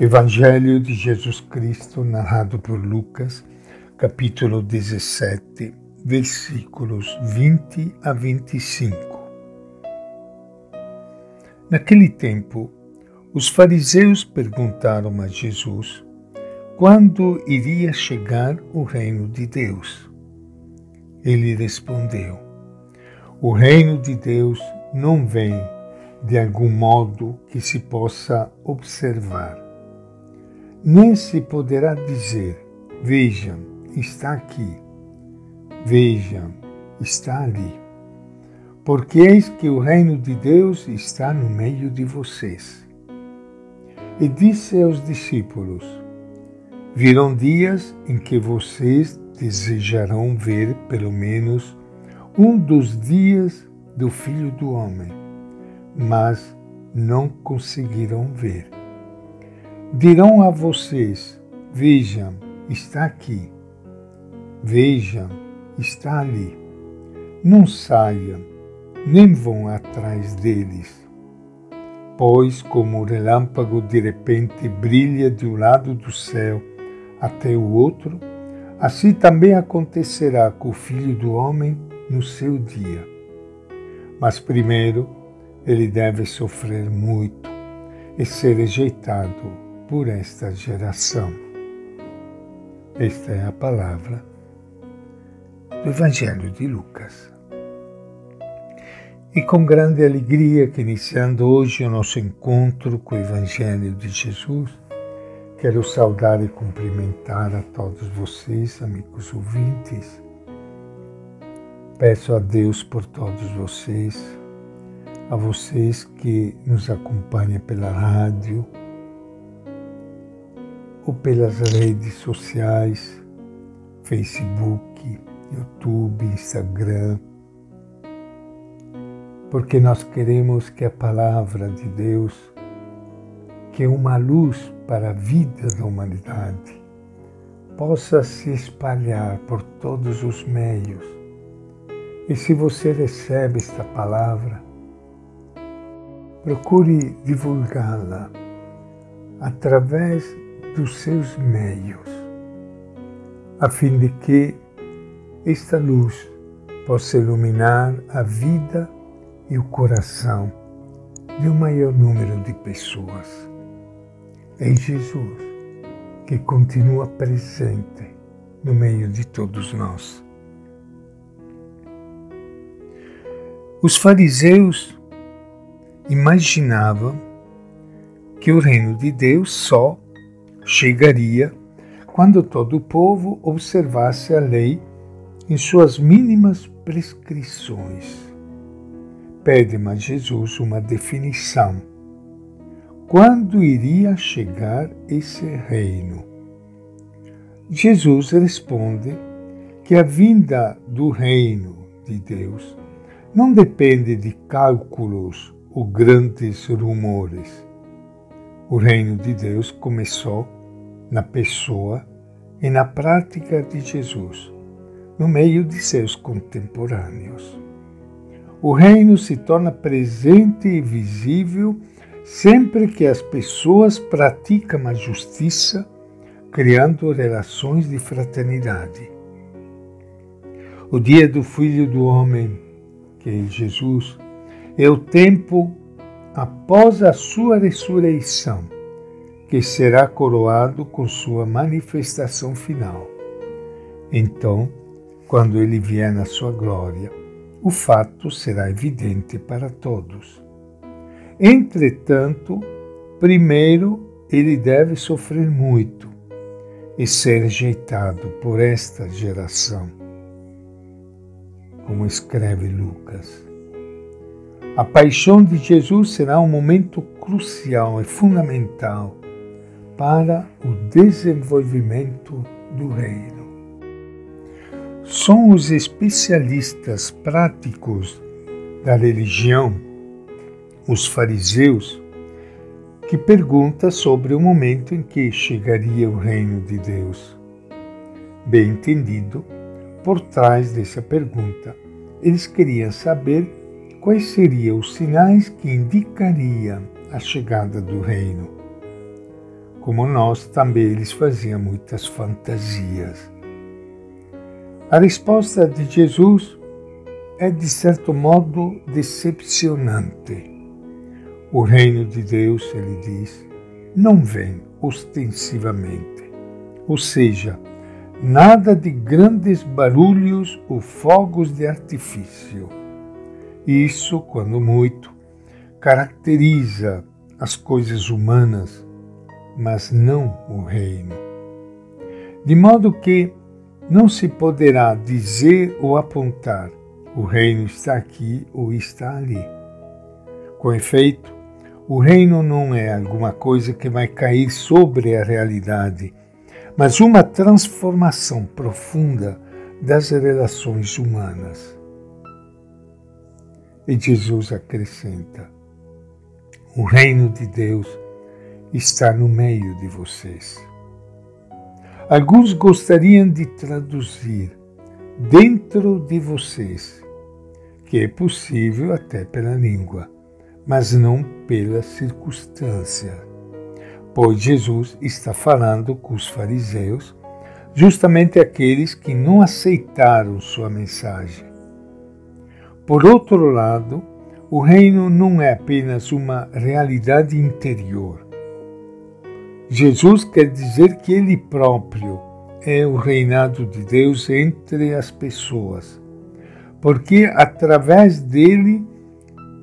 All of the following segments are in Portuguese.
Evangelho de Jesus Cristo, narrado por Lucas, capítulo 17, versículos 20 a 25. Naquele tempo, os fariseus perguntaram a Jesus quando iria chegar o reino de Deus. Ele respondeu: O reino de Deus não vem de algum modo que se possa observar nem se poderá dizer: Vejam, está aqui, vejam, está ali. Porque eis que o reino de Deus está no meio de vocês. E disse aos discípulos: Virão dias em que vocês desejarão ver pelo menos um dos dias do Filho do Homem, mas não conseguirão ver dirão a vocês: Vejam, está aqui. Vejam, está ali. Não saiam, nem vão atrás deles. Pois, como o relâmpago de repente brilha de um lado do céu até o outro, assim também acontecerá com o Filho do Homem no seu dia. Mas primeiro ele deve sofrer muito e ser rejeitado por esta geração. Esta é a palavra do Evangelho de Lucas. E com grande alegria que iniciando hoje o nosso encontro com o Evangelho de Jesus, quero saudar e cumprimentar a todos vocês, amigos ouvintes. Peço a Deus por todos vocês, a vocês que nos acompanham pela rádio, ou pelas redes sociais, Facebook, YouTube, Instagram, porque nós queremos que a palavra de Deus, que é uma luz para a vida da humanidade, possa se espalhar por todos os meios. E se você recebe esta palavra, procure divulgá-la através dos seus meios, a fim de que esta luz possa iluminar a vida e o coração de um maior número de pessoas. É Jesus que continua presente no meio de todos nós. Os fariseus imaginavam que o reino de Deus só chegaria quando todo o povo observasse a lei em suas mínimas prescrições. Pede-me a Jesus uma definição. Quando iria chegar esse reino? Jesus responde que a vinda do reino de Deus não depende de cálculos ou grandes rumores. O reino de Deus começou na pessoa e na prática de Jesus, no meio de seus contemporâneos. O reino se torna presente e visível sempre que as pessoas praticam a justiça, criando relações de fraternidade. O dia do Filho do Homem, que é Jesus, é o tempo após a sua ressurreição que será coroado com sua manifestação final. Então, quando ele vier na sua glória, o fato será evidente para todos. Entretanto, primeiro ele deve sofrer muito e ser rejeitado por esta geração, como escreve Lucas. A paixão de Jesus será um momento crucial e fundamental para o desenvolvimento do reino. São os especialistas práticos da religião, os fariseus, que pergunta sobre o momento em que chegaria o reino de Deus. Bem entendido, por trás dessa pergunta, eles queriam saber quais seriam os sinais que indicariam a chegada do reino. Como nós, também eles faziam muitas fantasias. A resposta de Jesus é, de certo modo, decepcionante. O reino de Deus, ele diz, não vem ostensivamente, ou seja, nada de grandes barulhos ou fogos de artifício. Isso, quando muito, caracteriza as coisas humanas, mas não o reino. De modo que não se poderá dizer ou apontar o reino está aqui ou está ali. Com efeito, o reino não é alguma coisa que vai cair sobre a realidade, mas uma transformação profunda das relações humanas. E Jesus acrescenta: o reino de Deus está no meio de vocês. Alguns gostariam de traduzir dentro de vocês, que é possível até pela língua, mas não pela circunstância. Pois Jesus está falando com os fariseus, justamente aqueles que não aceitaram sua mensagem. Por outro lado, o reino não é apenas uma realidade interior. Jesus quer dizer que Ele próprio é o reinado de Deus entre as pessoas, porque através dele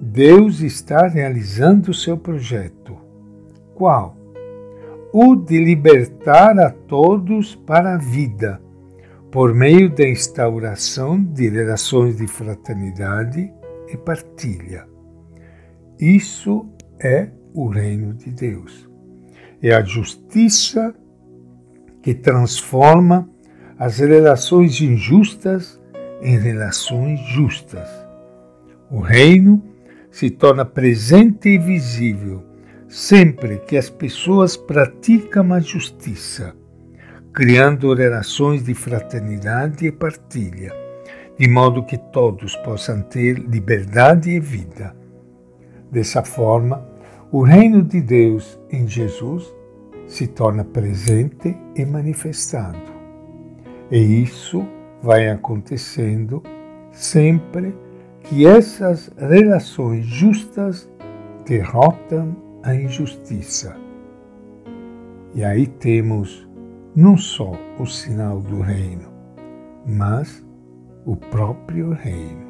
Deus está realizando o seu projeto. Qual? O de libertar a todos para a vida, por meio da instauração de relações de fraternidade e partilha. Isso é o reino de Deus. É a justiça que transforma as relações injustas em relações justas. O reino se torna presente e visível sempre que as pessoas praticam a justiça, criando relações de fraternidade e partilha de modo que todos possam ter liberdade e vida. Dessa forma, o reino de Deus em Jesus se torna presente e manifestado. E isso vai acontecendo sempre que essas relações justas derrotam a injustiça. E aí temos não só o sinal do reino, mas o próprio reino.